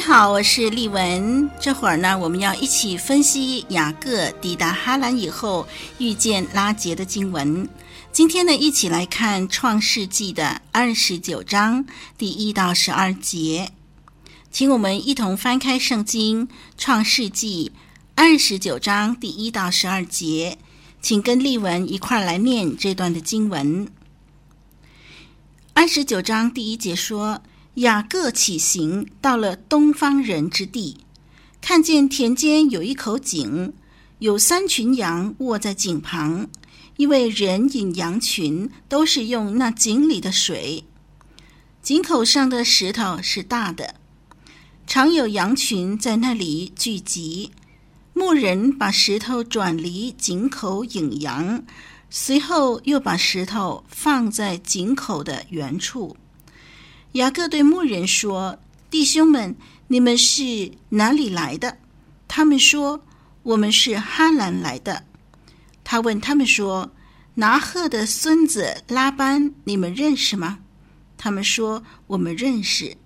露》。好，我是丽文。这会儿呢，我们要一起分析雅各抵达哈兰以后遇见拉结的经文。今天呢，一起来看《创世纪》的二十九章第一到十二节。请我们一同翻开圣经《创世纪》二十九章第一到十二节，请跟丽文一块儿来念这段的经文。二十九章第一节说。雅各起行，到了东方人之地，看见田间有一口井，有三群羊卧在井旁，因为人引羊群都是用那井里的水。井口上的石头是大的，常有羊群在那里聚集。牧人把石头转离井口引羊，随后又把石头放在井口的原处。雅各对牧人说：“弟兄们，你们是哪里来的？”他们说：“我们是哈兰来的。”他问他们说：“拿鹤的孙子拉班，你们认识吗？”他们说：“我们认识。”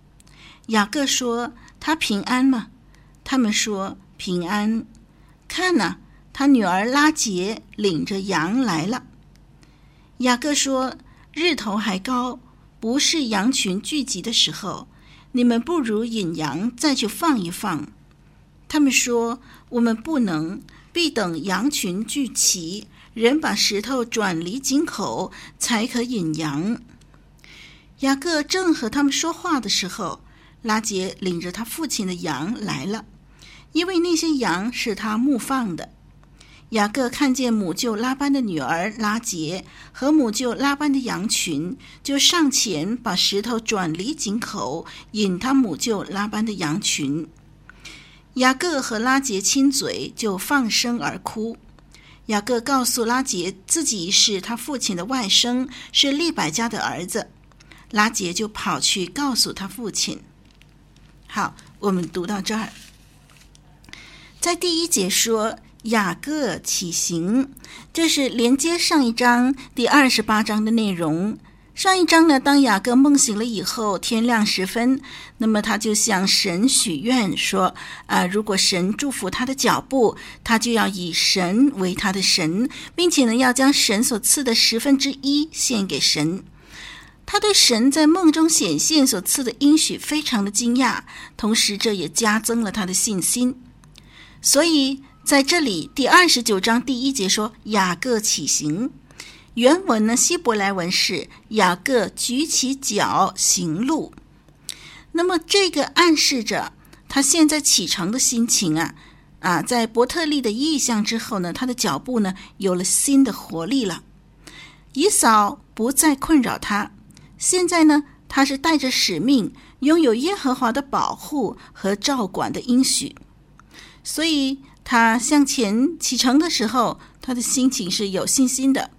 雅各说：“他平安吗？”他们说：“平安。”看呐，他女儿拉结领着羊来了。雅各说：“日头还高。”不是羊群聚集的时候，你们不如引羊再去放一放。他们说：“我们不能，必等羊群聚齐，人把石头转离井口，才可引羊。”雅各正和他们说话的时候，拉杰领着他父亲的羊来了，因为那些羊是他牧放的。雅各看见母舅拉班的女儿拉杰和母舅拉班的羊群，就上前把石头转离井口，引他母舅拉班的羊群。雅各和拉杰亲嘴，就放声而哭。雅各告诉拉杰，自己是他父亲的外甥，是利百家的儿子。拉杰就跑去告诉他父亲。好，我们读到这儿，在第一节说。雅各起行，这是连接上一章第二十八章的内容。上一章呢，当雅各梦醒了以后，天亮时分，那么他就向神许愿说：“啊、如果神祝福他的脚步，他就要以神为他的神，并且呢，要将神所赐的十分之一献给神。”他对神在梦中显现所赐的应许非常的惊讶，同时这也加增了他的信心。所以。在这里，第二十九章第一节说雅各起行，原文呢，希伯来文是雅各举起脚行路。那么这个暗示着他现在启程的心情啊啊，在伯特利的意象之后呢，他的脚步呢有了新的活力了。以扫不再困扰他，现在呢，他是带着使命，拥有耶和华的保护和照管的应许，所以。他向前启程的时候，他的心情是有信心的。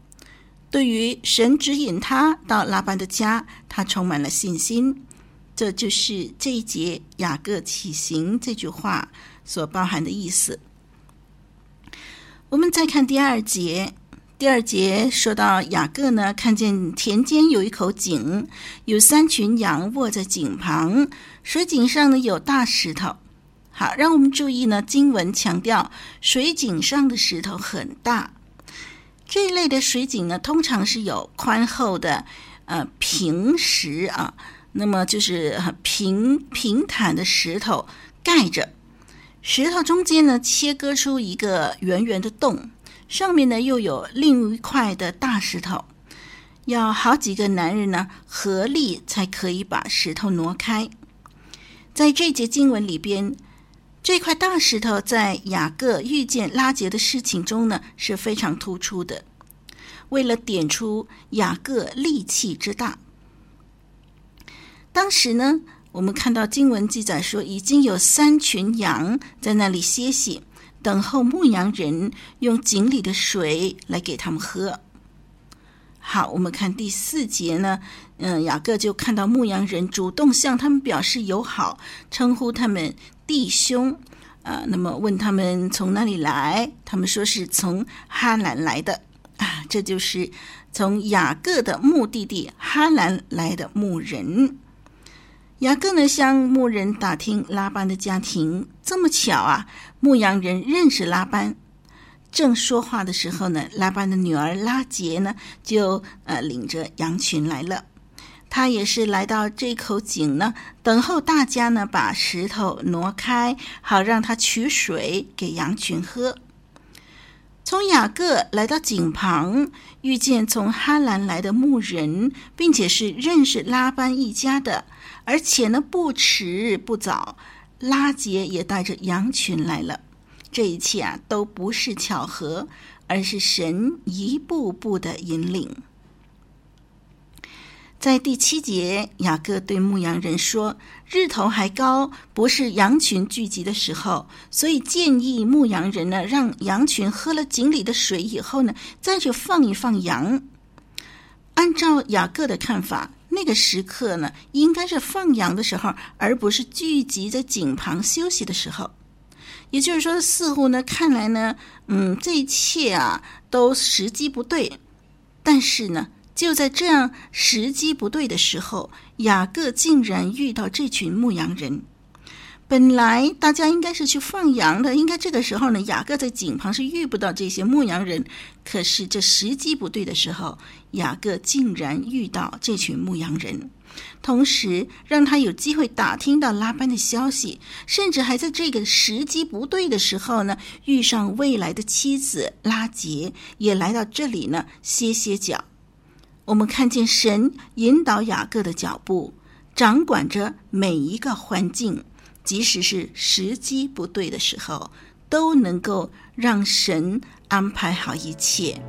对于神指引他到拉班的家，他充满了信心。这就是这一节“雅各起行”这句话所包含的意思。我们再看第二节，第二节说到雅各呢，看见田间有一口井，有三群羊卧在井旁，水井上呢有大石头。好，让我们注意呢。经文强调水井上的石头很大，这一类的水井呢，通常是有宽厚的呃平石啊，那么就是平平坦的石头盖着，石头中间呢切割出一个圆圆的洞，上面呢又有另一块的大石头，要好几个男人呢合力才可以把石头挪开。在这节经文里边。这块大石头在雅各遇见拉杰的事情中呢是非常突出的，为了点出雅各力气之大。当时呢，我们看到经文记载说，已经有三群羊在那里歇息，等候牧羊人用井里的水来给他们喝。好，我们看第四节呢，嗯，雅各就看到牧羊人主动向他们表示友好，称呼他们弟兄，啊，那么问他们从哪里来，他们说是从哈兰来的，啊，这就是从雅各的目的地哈兰来的牧人。雅各呢，向牧人打听拉班的家庭，这么巧啊！牧羊人认识拉班，正说话的时候呢，拉班的女儿拉杰呢，就呃领着羊群来了。他也是来到这口井呢，等候大家呢把石头挪开，好让他取水给羊群喝。从雅各来到井旁，遇见从哈兰来的牧人，并且是认识拉班一家的。而且呢，不迟不早，拉杰也带着羊群来了。这一切啊，都不是巧合，而是神一步步的引领。在第七节，雅各对牧羊人说：“日头还高，不是羊群聚集的时候，所以建议牧羊人呢，让羊群喝了井里的水以后呢，再去放一放羊。”按照雅各的看法。那个时刻呢，应该是放羊的时候，而不是聚集在井旁休息的时候。也就是说，似乎呢，看来呢，嗯，这一切啊，都时机不对。但是呢，就在这样时机不对的时候，雅各竟然遇到这群牧羊人。本来大家应该是去放羊的，应该这个时候呢，雅各在井旁是遇不到这些牧羊人。可是这时机不对的时候，雅各竟然遇到这群牧羊人，同时让他有机会打听到拉班的消息，甚至还在这个时机不对的时候呢，遇上未来的妻子拉杰也来到这里呢，歇歇脚。我们看见神引导雅各的脚步，掌管着每一个环境。即使是时机不对的时候，都能够让神安排好一切。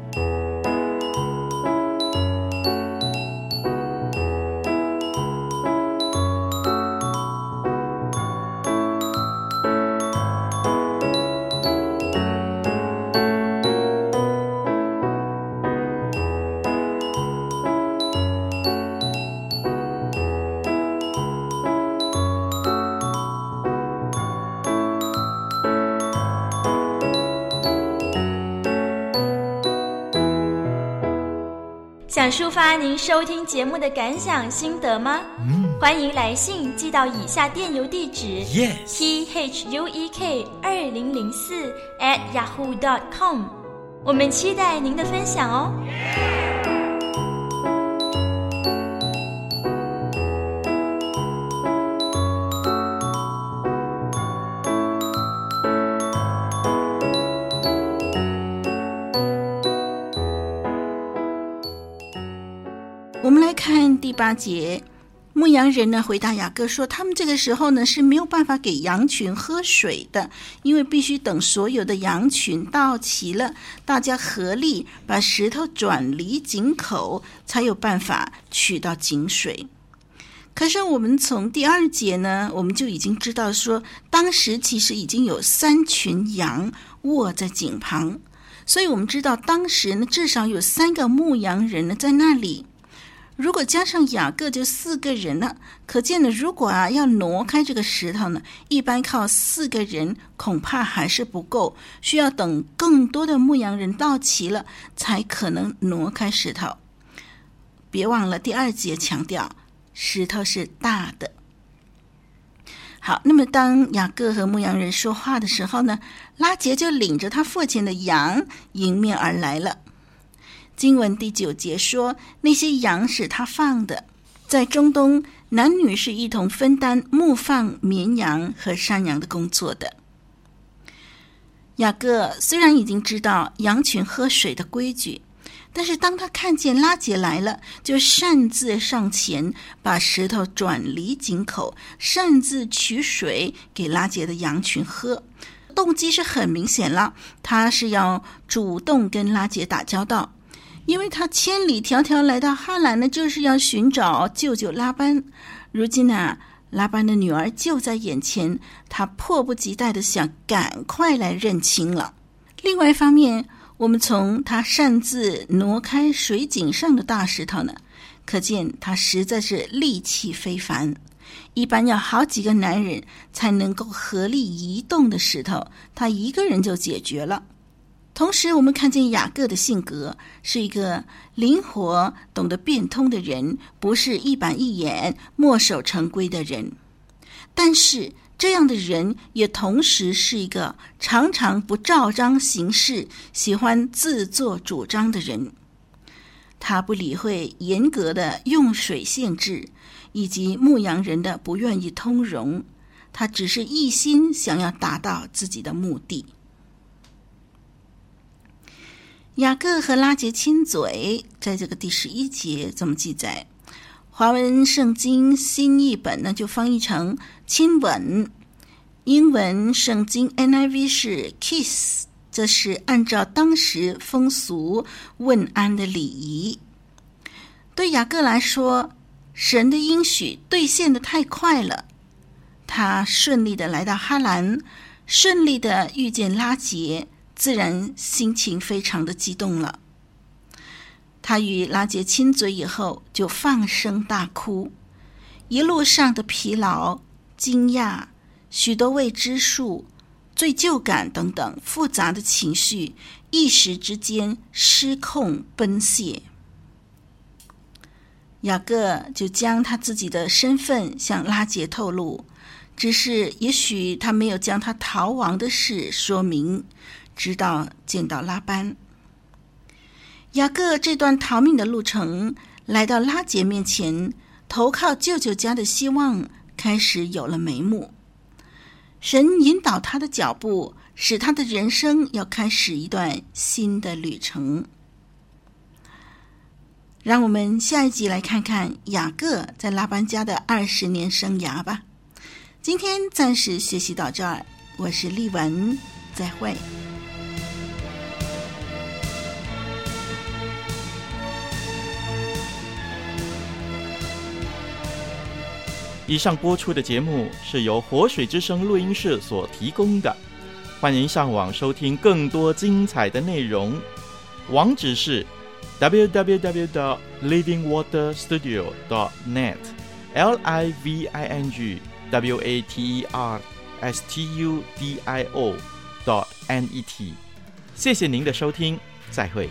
想抒发您收听节目的感想心得吗？嗯，欢迎来信寄到以下电邮地址：yes t h u e k 二零零四 at yahoo dot com。我们期待您的分享哦。第八节，牧羊人呢回答雅各说：“他们这个时候呢是没有办法给羊群喝水的，因为必须等所有的羊群到齐了，大家合力把石头转离井口，才有办法取到井水。可是我们从第二节呢，我们就已经知道说，当时其实已经有三群羊卧在井旁，所以我们知道当时呢至少有三个牧羊人呢在那里。”如果加上雅各，就四个人了。可见呢，如果啊要挪开这个石头呢，一般靠四个人恐怕还是不够，需要等更多的牧羊人到齐了，才可能挪开石头。别忘了第二节强调，石头是大的。好，那么当雅各和牧羊人说话的时候呢，拉杰就领着他父亲的羊迎面而来了。经文第九节说：“那些羊是他放的，在中东，男女是一同分担牧放绵羊和山羊的工作的。”雅各虽然已经知道羊群喝水的规矩，但是当他看见拉杰来了，就擅自上前把石头转离井口，擅自取水给拉杰的羊群喝，动机是很明显了，他是要主动跟拉杰打交道。因为他千里迢迢来到哈兰呢，就是要寻找舅舅拉班。如今呢，拉班的女儿就在眼前，他迫不及待地想赶快来认亲了。另外一方面，我们从他擅自挪开水井上的大石头呢，可见他实在是力气非凡。一般要好几个男人才能够合力移动的石头，他一个人就解决了。同时，我们看见雅各的性格是一个灵活、懂得变通的人，不是一板一眼、墨守成规的人。但是，这样的人也同时是一个常常不照章行事、喜欢自作主张的人。他不理会严格的用水限制，以及牧羊人的不愿意通融，他只是一心想要达到自己的目的。雅各和拉杰亲嘴，在这个第十一节这么记载。华文圣经新译本呢就翻译成亲吻，英文圣经 NIV 是 kiss，这是按照当时风俗问安的礼仪。对雅各来说，神的应许兑现的太快了，他顺利的来到哈兰，顺利的遇见拉杰。自然心情非常的激动了。他与拉杰亲嘴以后，就放声大哭。一路上的疲劳、惊讶、许多未知数、罪疚感等等复杂的情绪，一时之间失控奔泻。雅各就将他自己的身份向拉杰透露，只是也许他没有将他逃亡的事说明。直到见到拉班，雅各这段逃命的路程，来到拉杰面前，投靠舅舅家的希望开始有了眉目。神引导他的脚步，使他的人生要开始一段新的旅程。让我们下一集来看看雅各在拉班家的二十年生涯吧。今天暂时学习到这儿，我是丽文，再会。以上播出的节目是由活水之声录音室所提供的，欢迎上网收听更多精彩的内容，网址是 www.livingwaterstudio.net，l i v i n g w a t e r s t u d i o .dot n e t，谢谢您的收听，再会。